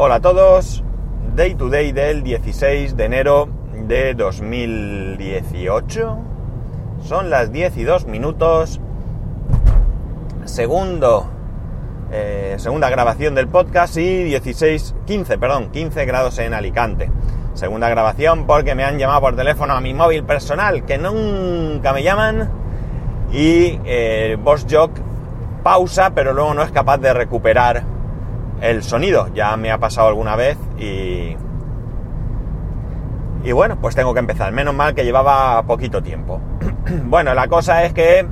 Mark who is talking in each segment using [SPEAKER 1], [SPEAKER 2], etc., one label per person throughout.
[SPEAKER 1] Hola a todos, Day to Day del 16 de enero de 2018. Son las 10 y 2 minutos. Segundo, eh, segunda grabación del podcast y 16, 15, perdón, 15 grados en Alicante. Segunda grabación porque me han llamado por teléfono a mi móvil personal, que nunca me llaman. Y eh, Boss Jock pausa, pero luego no es capaz de recuperar el sonido. Ya me ha pasado alguna vez y... Y bueno, pues tengo que empezar. Menos mal que llevaba poquito tiempo. bueno, la cosa es que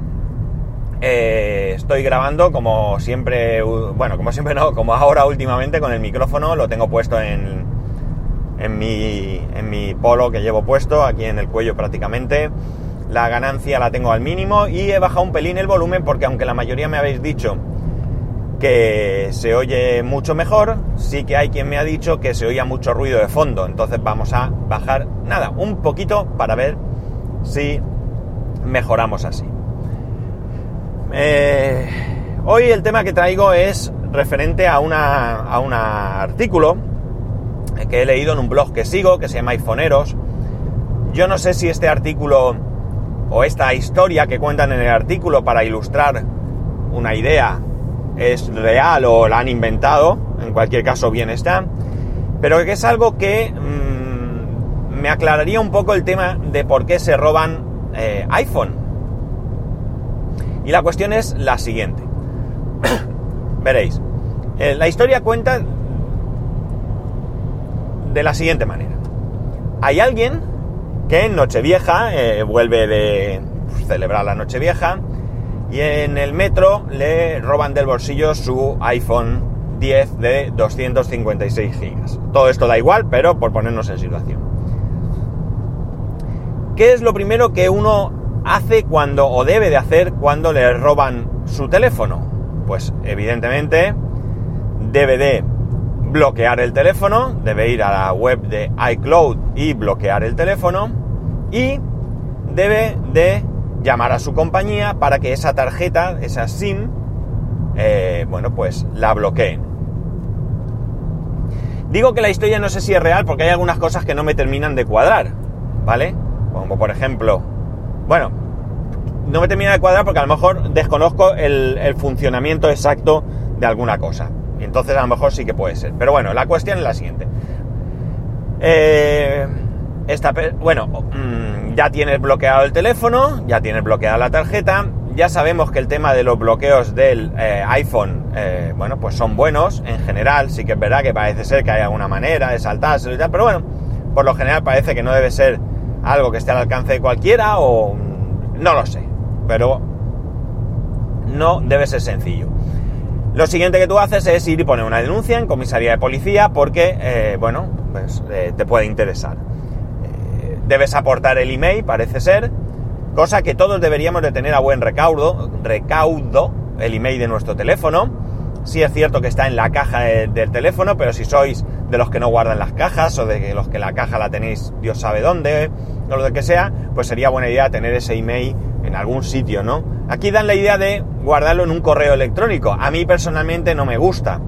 [SPEAKER 1] eh, estoy grabando como siempre, bueno, como siempre no, como ahora últimamente con el micrófono, lo tengo puesto en, en, mi, en mi polo que llevo puesto, aquí en el cuello prácticamente. La ganancia la tengo al mínimo y he bajado un pelín el volumen porque aunque la mayoría me habéis dicho que se oye mucho mejor, sí que hay quien me ha dicho que se oía mucho ruido de fondo. Entonces vamos a bajar, nada, un poquito para ver si mejoramos así. Eh, hoy el tema que traigo es referente a, una, a un artículo que he leído en un blog que sigo, que se llama iPhoneeros. Yo no sé si este artículo o esta historia que cuentan en el artículo para ilustrar una idea es real o la han inventado, en cualquier caso bien está, pero que es algo que mmm, me aclararía un poco el tema de por qué se roban eh, iPhone. Y la cuestión es la siguiente. Veréis, eh, la historia cuenta de la siguiente manera. Hay alguien que en Nochevieja eh, vuelve de celebrar la Nochevieja y en el metro le roban del bolsillo su iPhone 10 de 256 gigas. Todo esto da igual, pero por ponernos en situación. ¿Qué es lo primero que uno hace cuando o debe de hacer cuando le roban su teléfono? Pues evidentemente debe de bloquear el teléfono, debe ir a la web de iCloud y bloquear el teléfono y debe de llamar a su compañía para que esa tarjeta, esa SIM, eh, bueno, pues la bloqueen. Digo que la historia no sé si es real porque hay algunas cosas que no me terminan de cuadrar, ¿vale? Como por ejemplo, bueno, no me termina de cuadrar porque a lo mejor desconozco el, el funcionamiento exacto de alguna cosa. Entonces a lo mejor sí que puede ser. Pero bueno, la cuestión es la siguiente. Eh, esta, bueno, mmm, ya tienes bloqueado el teléfono, ya tienes bloqueada la tarjeta, ya sabemos que el tema de los bloqueos del eh, iPhone, eh, bueno, pues son buenos en general, sí que es verdad que parece ser que hay alguna manera de saltarse y tal, pero bueno, por lo general parece que no debe ser algo que esté al alcance de cualquiera o no lo sé, pero no debe ser sencillo. Lo siguiente que tú haces es ir y poner una denuncia en comisaría de policía porque, eh, bueno, pues te puede interesar. Eh, debes aportar el email, parece ser, cosa que todos deberíamos de tener a buen recaudo, recaudo el email de nuestro teléfono. Sí es cierto que está en la caja de, del teléfono, pero si sois de los que no guardan las cajas o de los que la caja la tenéis Dios sabe dónde o lo de que sea, pues sería buena idea tener ese email en algún sitio, ¿no? Aquí dan la idea de guardarlo en un correo electrónico. A mí personalmente no me gusta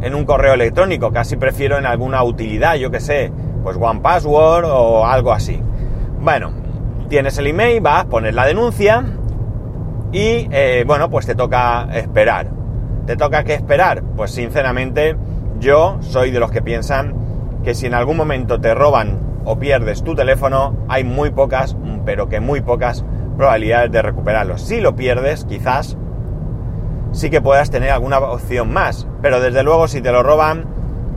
[SPEAKER 1] en un correo electrónico, casi prefiero en alguna utilidad, yo que sé, pues One Password o algo así. Bueno, tienes el email, vas, pones la denuncia y eh, bueno, pues te toca esperar. ¿Te toca que esperar? Pues sinceramente yo soy de los que piensan que si en algún momento te roban o pierdes tu teléfono, hay muy pocas, pero que muy pocas probabilidades de recuperarlo. Si lo pierdes, quizás sí que puedas tener alguna opción más, pero desde luego si te lo roban,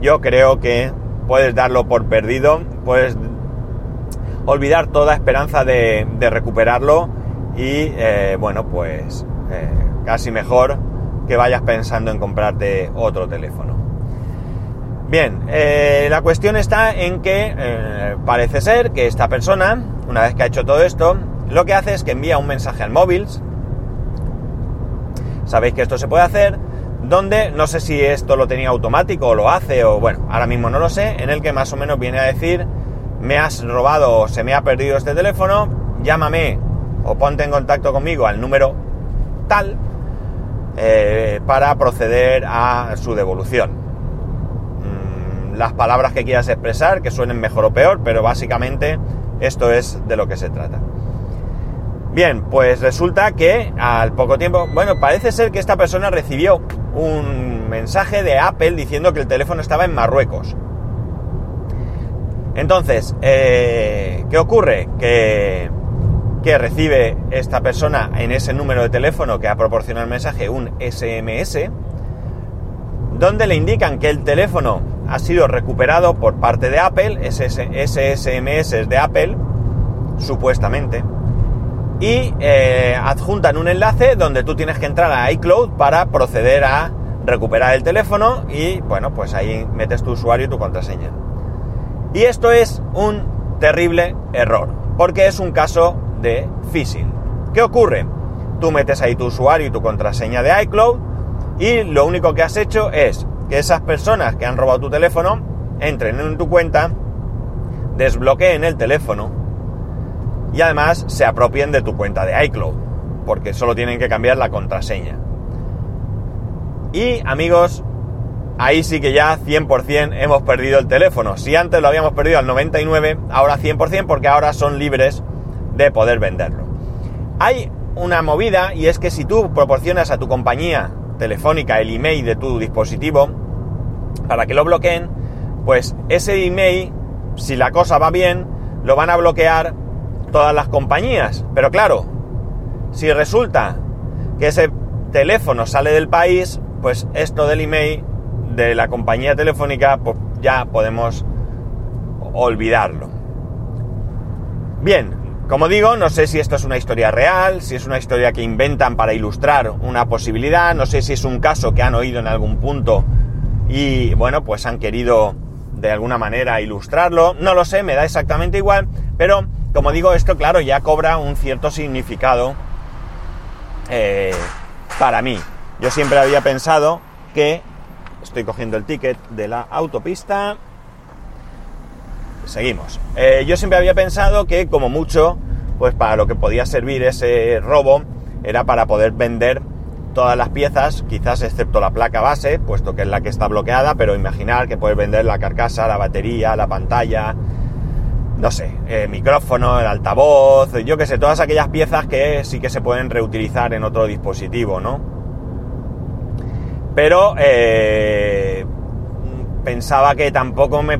[SPEAKER 1] yo creo que puedes darlo por perdido, puedes olvidar toda esperanza de, recuperarlo y eh, bueno, pues eh, casi mejor que vayas pensando en comprarte otro teléfono. Bien, eh, la cuestión está en que parece ser que esta persona, una vez que ha hecho todo esto, lo que hace es que envía un mensaje al móvil. Sabéis que esto se puede hacer, donde no sé si esto lo tenía automático o lo hace, o bueno, ahora mismo no lo sé, en el que más o menos viene a decir, me has robado o se me ha perdido este teléfono, llámame o ponte en contacto conmigo al número tal eh, para proceder a su devolución. las palabras que quieras expresar, que suenen mejor o peor, pero básicamente esto es de lo que se trata. Bien, pues resulta que al poco tiempo, bueno, parece ser que esta persona recibió un mensaje de Apple diciendo que el teléfono estaba en Marruecos. Entonces, eh, ¿qué ocurre? Que, que recibe esta persona en ese número de teléfono que ha proporcionado el mensaje un SMS, donde le indican que el teléfono ha sido recuperado por parte de Apple, ese, ese SMS es de Apple, supuestamente y eh, adjuntan un enlace donde tú tienes que entrar a iCloud para proceder a recuperar el teléfono y bueno, pues ahí metes tu usuario y tu contraseña. Y esto es un terrible error, porque es un caso de phishing. ¿Qué ocurre? Tú metes ahí tu usuario y tu contraseña de iCloud y lo único que has hecho es que esas personas que han robado tu teléfono entren en tu cuenta, desbloqueen el teléfono y además se apropien de tu cuenta de iCloud, porque solo tienen que cambiar la contraseña. Y amigos, ahí sí que ya 100% hemos perdido el teléfono. Si antes lo habíamos perdido al 99, ahora 100% porque ahora son libres de poder venderlo. Hay una movida y es que si tú proporcionas a tu compañía telefónica el email de tu dispositivo para que lo bloqueen, pues ese email, si la cosa va bien, lo van a bloquear todas las compañías. Pero claro, si resulta que ese teléfono sale del país, pues esto del email de la compañía telefónica, pues ya podemos olvidarlo. Bien, como digo, no sé si esto es una historia real, si es una historia que inventan para ilustrar una posibilidad, no sé si es un caso que han oído en algún punto y bueno, pues han querido de alguna manera ilustrarlo, no lo sé, me da exactamente igual, pero como digo, esto claro ya cobra un cierto significado eh, para mí. Yo siempre había pensado que estoy cogiendo el ticket de la autopista. Seguimos. Eh, yo siempre había pensado que como mucho, pues para lo que podía servir ese robo era para poder vender todas las piezas, quizás excepto la placa base, puesto que es la que está bloqueada, pero imaginar que puedes vender la carcasa, la batería, la pantalla, no sé, el micrófono, el altavoz, yo qué sé, todas aquellas piezas que sí que se pueden reutilizar en otro dispositivo, ¿no? Pero eh, pensaba que tampoco me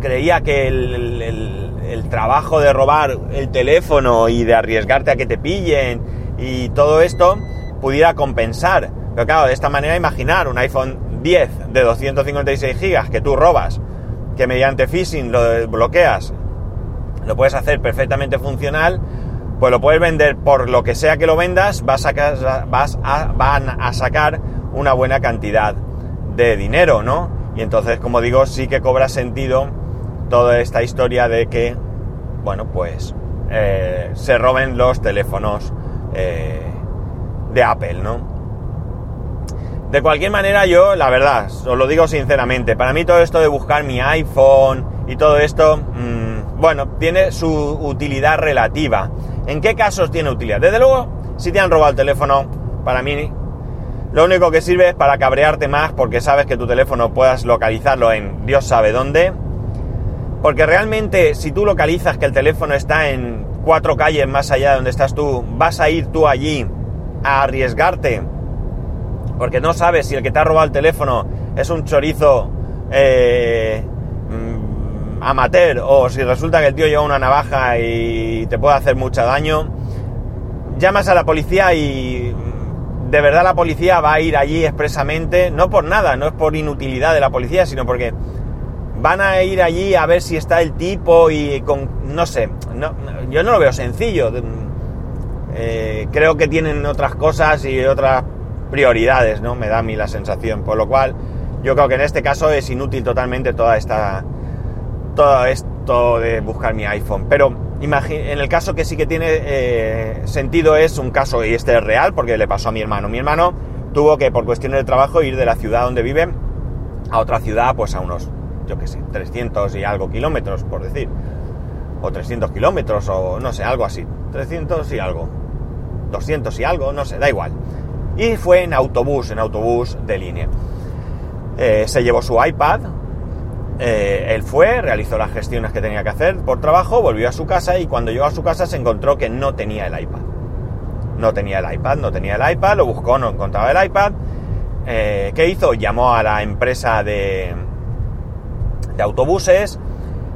[SPEAKER 1] creía que el, el, trabajo de robar el teléfono y de arriesgarte a que te pillen y todo esto pudiera compensar. Pero claro, de esta manera imaginar un iPhone 10 de 256 GB que tú robas, que mediante phishing lo desbloqueas lo puedes hacer perfectamente funcional, pues lo puedes vender por lo que sea que lo vendas, vas a, van a sacar una buena cantidad de dinero, ¿no? Y entonces, como digo, sí que cobra sentido toda esta historia de que, bueno, pues eh, se roben los teléfonos eh, de Apple, ¿no? De cualquier manera, yo, la verdad, os lo digo sinceramente, para mí todo esto de buscar mi iPhone y todo esto, mm, bueno, tiene su utilidad relativa. ¿En qué casos tiene utilidad? Desde luego, si te han robado el teléfono, para mí lo único que sirve es para cabrearte más porque sabes que tu teléfono puedas localizarlo en Dios sabe dónde. Porque realmente si tú localizas que el teléfono está en cuatro calles más allá de donde estás tú, vas a ir tú allí a arriesgarte. Porque no sabes si el que te ha robado el teléfono es un chorizo eh, amateur o si resulta que el tío lleva una navaja y te puede hacer mucho daño, llamas a la policía y de verdad la policía va a ir allí expresamente, no por nada, no es por inutilidad de la policía, sino porque van a ir allí a ver si está el tipo y con, no sé, yo no lo veo sencillo. Eh, creo que tienen otras cosas y otras prioridades, ¿no? Me da a mí la sensación. Por lo cual, yo creo que en este caso es inútil totalmente toda esta, todo esto de buscar mi iPhone. Pero en el caso que sí que tiene eh, sentido es un caso, y este es real, porque le pasó a mi hermano. Mi hermano tuvo que, por cuestiones de trabajo, ir de la ciudad donde vive a otra ciudad, pues a unos, yo qué sé, 300 y algo kilómetros, por decir. O 300 kilómetros, o no sé, algo así. 300 y algo. 200 y algo, no sé, da igual. Y fue en autobús, en autobús de línea. Eh, se llevó su iPad, eh, él fue, realizó las gestiones que tenía que hacer por trabajo, volvió a su casa y cuando llegó a su casa se encontró que no tenía el iPad. No tenía el iPad, no tenía el iPad, lo buscó, no encontraba el iPad. Eh, ¿Qué hizo? Llamó a la empresa de, autobuses,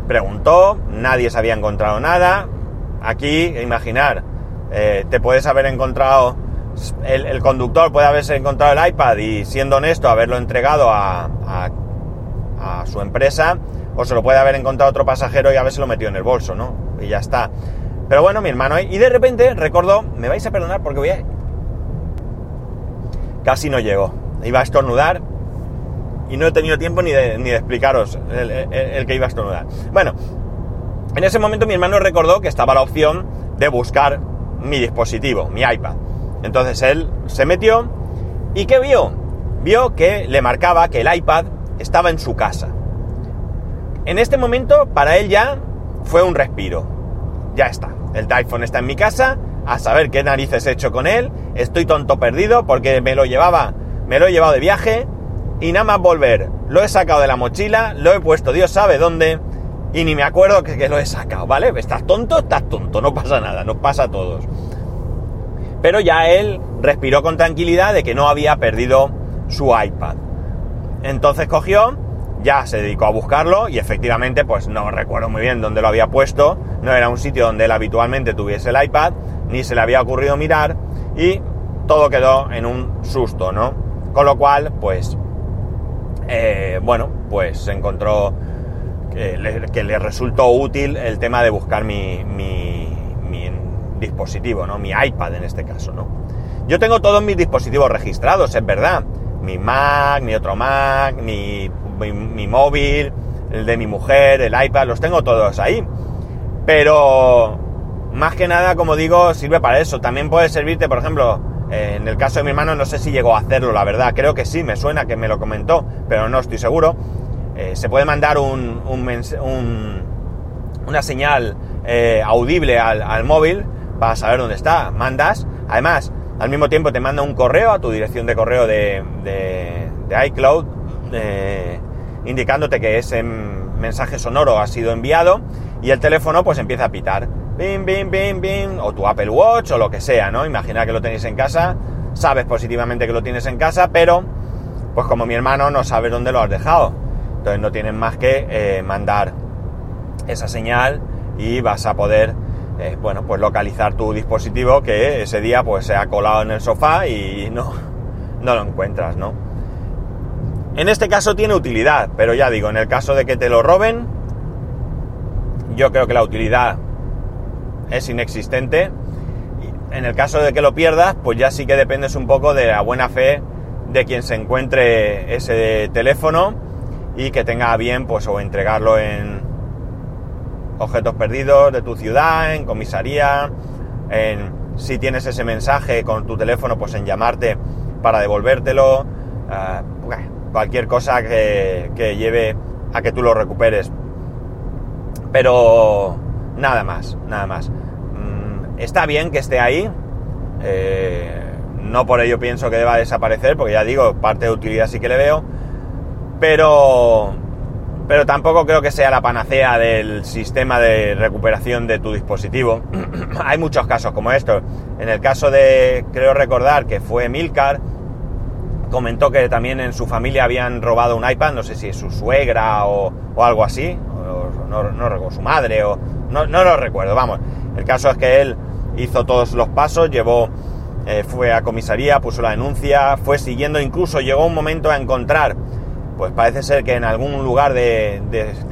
[SPEAKER 1] preguntó, nadie se había encontrado nada. Aquí, imaginar, eh, te puedes haber encontrado, el, conductor puede haberse encontrado el iPad y siendo honesto haberlo entregado a, su empresa, o se lo puede haber encontrado otro pasajero y haberse lo metido en el bolso, ¿no? Y ya está. Pero bueno, mi hermano, y de repente recordó, me vais a perdonar porque voy a... Casi no llegó. Iba a estornudar y no he tenido tiempo ni de, ni de explicaros el, que iba a estornudar. Bueno, en ese momento mi hermano recordó que estaba la opción de buscar mi dispositivo, mi iPad. Entonces él se metió y ¿qué vio? Vio que le marcaba que el iPad estaba en su casa. En este momento para él ya fue un respiro. Ya está, el iPhone está en mi casa, a saber qué narices he hecho con él, estoy tonto perdido porque me lo llevaba, me lo he llevado de viaje, y nada más volver, lo he sacado de la mochila, lo he puesto Dios sabe dónde y ni me acuerdo que, lo he sacado, ¿vale? ¿Estás tonto? Estás tonto, no pasa nada, nos pasa a todos. Pero ya él respiró con tranquilidad de que no había perdido su iPad. Entonces cogió, ya se dedicó a buscarlo y efectivamente pues no recuerdo muy bien dónde lo había puesto, no era un sitio donde él habitualmente tuviese el iPad, ni se le había ocurrido mirar y todo quedó en un susto, ¿no? Con lo cual, pues eh, bueno, pues se encontró que le, resultó útil el tema de buscar mi, dispositivo, ¿no? Mi iPad en este caso, ¿no? Yo tengo todos mis dispositivos registrados, es verdad. Mi Mac, mi otro Mac, mi, mi móvil, el de mi mujer, el iPad, los tengo todos ahí. Pero más que nada, como digo, sirve para eso. También puede servirte, por ejemplo, en el caso de mi hermano no sé si llegó a hacerlo, la verdad. Creo que sí, me suena que me lo comentó, pero no estoy seguro. Eh, se puede mandar un, una señal eh, audible al, móvil para saber dónde está. Mandas. Además, al mismo tiempo te manda un correo a tu dirección de correo de, iCloud eh, indicándote que ese mensaje sonoro ha sido enviado y el teléfono pues empieza a pitar bim, bim, bim, bim, o tu Apple Watch o lo que sea, ¿no? Imagina que lo tenéis en casa, sabes positivamente que lo tienes en casa, pero pues como mi hermano no sabe dónde lo has dejado. Entonces no tienes más que eh, mandar esa señal y vas a poder, bueno, pues localizar tu dispositivo que ese día pues se ha colado en el sofá y no, no lo encuentras, ¿no? En este caso tiene utilidad, pero ya digo, en el caso de que te lo roben, yo creo que la utilidad es inexistente. En el caso de que lo pierdas, pues ya sí que dependes un poco de la buena fe de quien se encuentre ese teléfono y que tenga bien, pues, o entregarlo en objetos perdidos de tu ciudad, en comisaría, en si tienes ese mensaje con tu teléfono, pues en llamarte para devolvértelo, ah, cualquier cosa que, lleve a que tú lo recuperes. Pero Nada más, nada más. Mm, está bien que esté ahí. Eh, no por ello pienso que deba desaparecer, porque ya digo, parte de utilidad sí que le veo. Pero, pero tampoco creo que sea la panacea del sistema de recuperación de tu dispositivo. Hay muchos casos como estos. En el caso de, creo recordar que fue Milcar, comentó que también en su familia habían robado un iPad, no sé si su suegra o, algo así, no, no recuerdo, su madre o no, lo recuerdo, vamos. El caso es que él hizo todos los pasos, llevó, eh, fue a comisaría, puso la denuncia, fue siguiendo, incluso llegó un momento a encontrar, pues parece ser que en algún lugar de,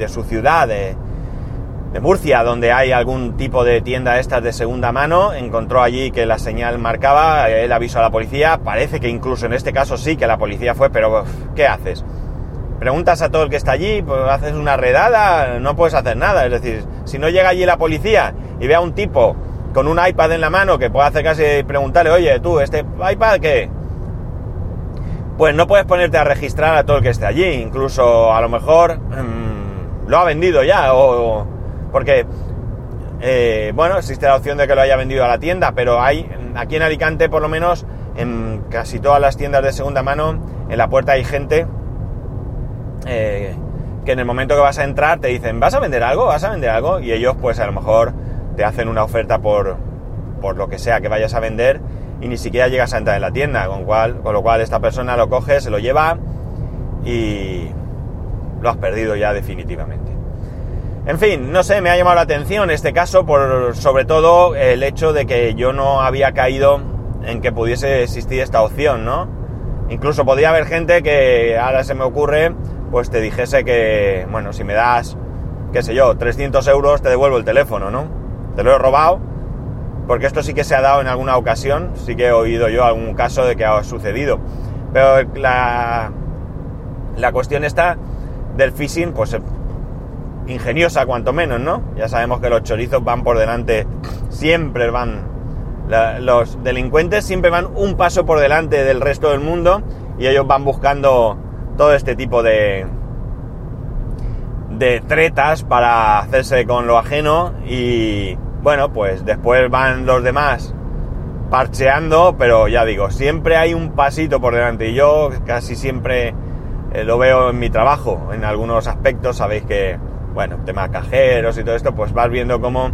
[SPEAKER 1] su ciudad, de, Murcia, donde hay algún tipo de tienda estas de segunda mano, encontró allí que la señal marcaba, él avisó a la policía, parece que incluso en este caso sí que la policía fue, pero ¿qué haces? preguntas a todo el que está allí, pues haces una redada, no puedes hacer nada. Es decir, si no llega allí la policía y ve a un tipo con un iPad en la mano que puede acercarse y preguntarle, oye, tú, ¿este iPad qué? Pues no puedes ponerte a registrar a todo el que esté allí. Incluso a lo mejor mm, lo ha vendido ya, o. Porque. Eh, bueno, existe la opción de que lo haya vendido a la tienda, pero hay. Aquí en Alicante, por lo menos, en casi todas las tiendas de segunda mano, en la puerta hay gente eh, que en el momento que vas a entrar te dicen, ¿vas a vender algo? ¿Vas a vender algo? Y ellos pues a lo mejor te hacen una oferta por, por lo que sea que vayas a vender y ni siquiera llegas a entrar en la tienda, con, cual, con lo cual esta persona lo coge, se lo lleva y lo has perdido ya definitivamente. En fin, no sé, me ha llamado la atención este caso por sobre todo el hecho de que yo no había caído en que pudiese existir esta opción, ¿no? Incluso podría haber gente que ahora se me ocurre, pues te dijese que, bueno, si me das, qué sé yo, 300 euros te devuelvo el teléfono, ¿no? Te lo he robado, porque esto sí que se ha dado en alguna ocasión, sí que he oído yo algún caso de que ha sucedido. Pero la, la cuestión está del phishing, pues ingeniosa cuanto menos, ¿no? Ya sabemos que los chorizos van por delante, siempre van, los delincuentes siempre van un paso por delante del resto del mundo y ellos van buscando todo este tipo de, de tretas para hacerse con lo ajeno y bueno, pues después van los demás parcheando, pero ya digo, siempre hay un pasito por delante y yo casi siempre eh, lo veo en mi trabajo, en algunos aspectos, sabéis que bueno, tema cajeros y todo esto, pues vas viendo cómo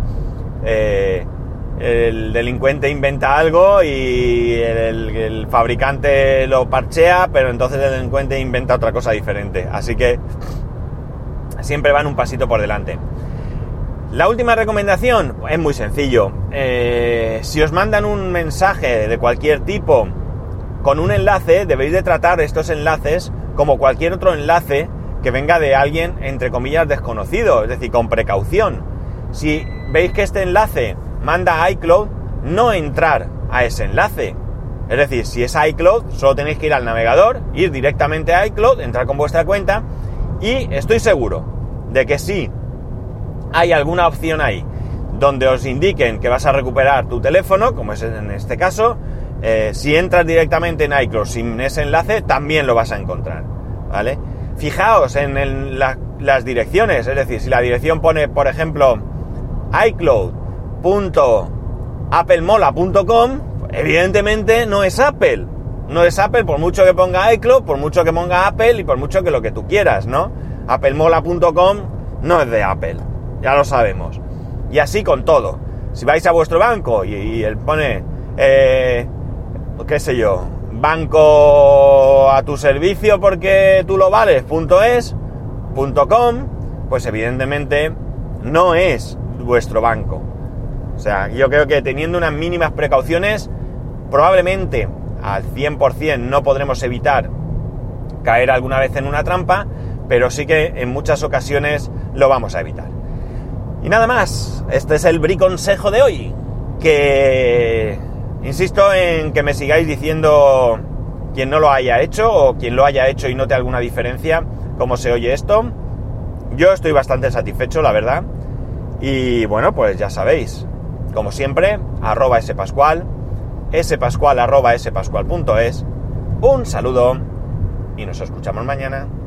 [SPEAKER 1] eh, el delincuente inventa algo y el, fabricante lo parchea, pero entonces el delincuente inventa otra cosa diferente. Así que siempre van un pasito por delante. La última recomendación es muy sencillo. Eh, si os mandan un mensaje de cualquier tipo con un enlace, debéis de tratar estos enlaces como cualquier otro enlace que venga de alguien, entre comillas, desconocido, es decir, con precaución. Si veis que este enlace manda a iCloud, no entrar a ese enlace. Es decir, si es iCloud, solo tenéis que ir al navegador, ir directamente a iCloud, entrar con vuestra cuenta y estoy seguro de que si hay alguna opción ahí donde os indiquen que vas a recuperar tu teléfono, como es en este caso, eh, si entras directamente en iCloud sin ese enlace, también lo vas a encontrar. ¿Vale? Fijaos en las direcciones, es decir, si la dirección pone, por ejemplo, iCloud.applemola.com, evidentemente no es Apple. No es Apple por mucho que ponga iCloud, por mucho que ponga Apple y por mucho que lo que tú quieras, ¿no? applemola.com no es de Apple, ya lo sabemos. Y así con todo. Si vais a vuestro banco y, él pone, eh, qué sé yo, banco a tu servicio porque tú lo vales, punto es, punto com, pues evidentemente no es vuestro banco. O sea, yo creo que teniendo unas mínimas precauciones, probablemente al 100% no podremos evitar caer alguna vez en una trampa, pero sí que en muchas ocasiones lo vamos a evitar. Y nada más, este es el briconsejo de hoy, que Insisto en que me sigáis diciendo quien no lo haya hecho o quien lo haya hecho y note alguna diferencia, cómo se oye esto. Yo estoy bastante satisfecho, la verdad. Y bueno, pues ya sabéis, como siempre, arroba spascual, spascual arroba spascual.es. Un saludo y nos escuchamos mañana.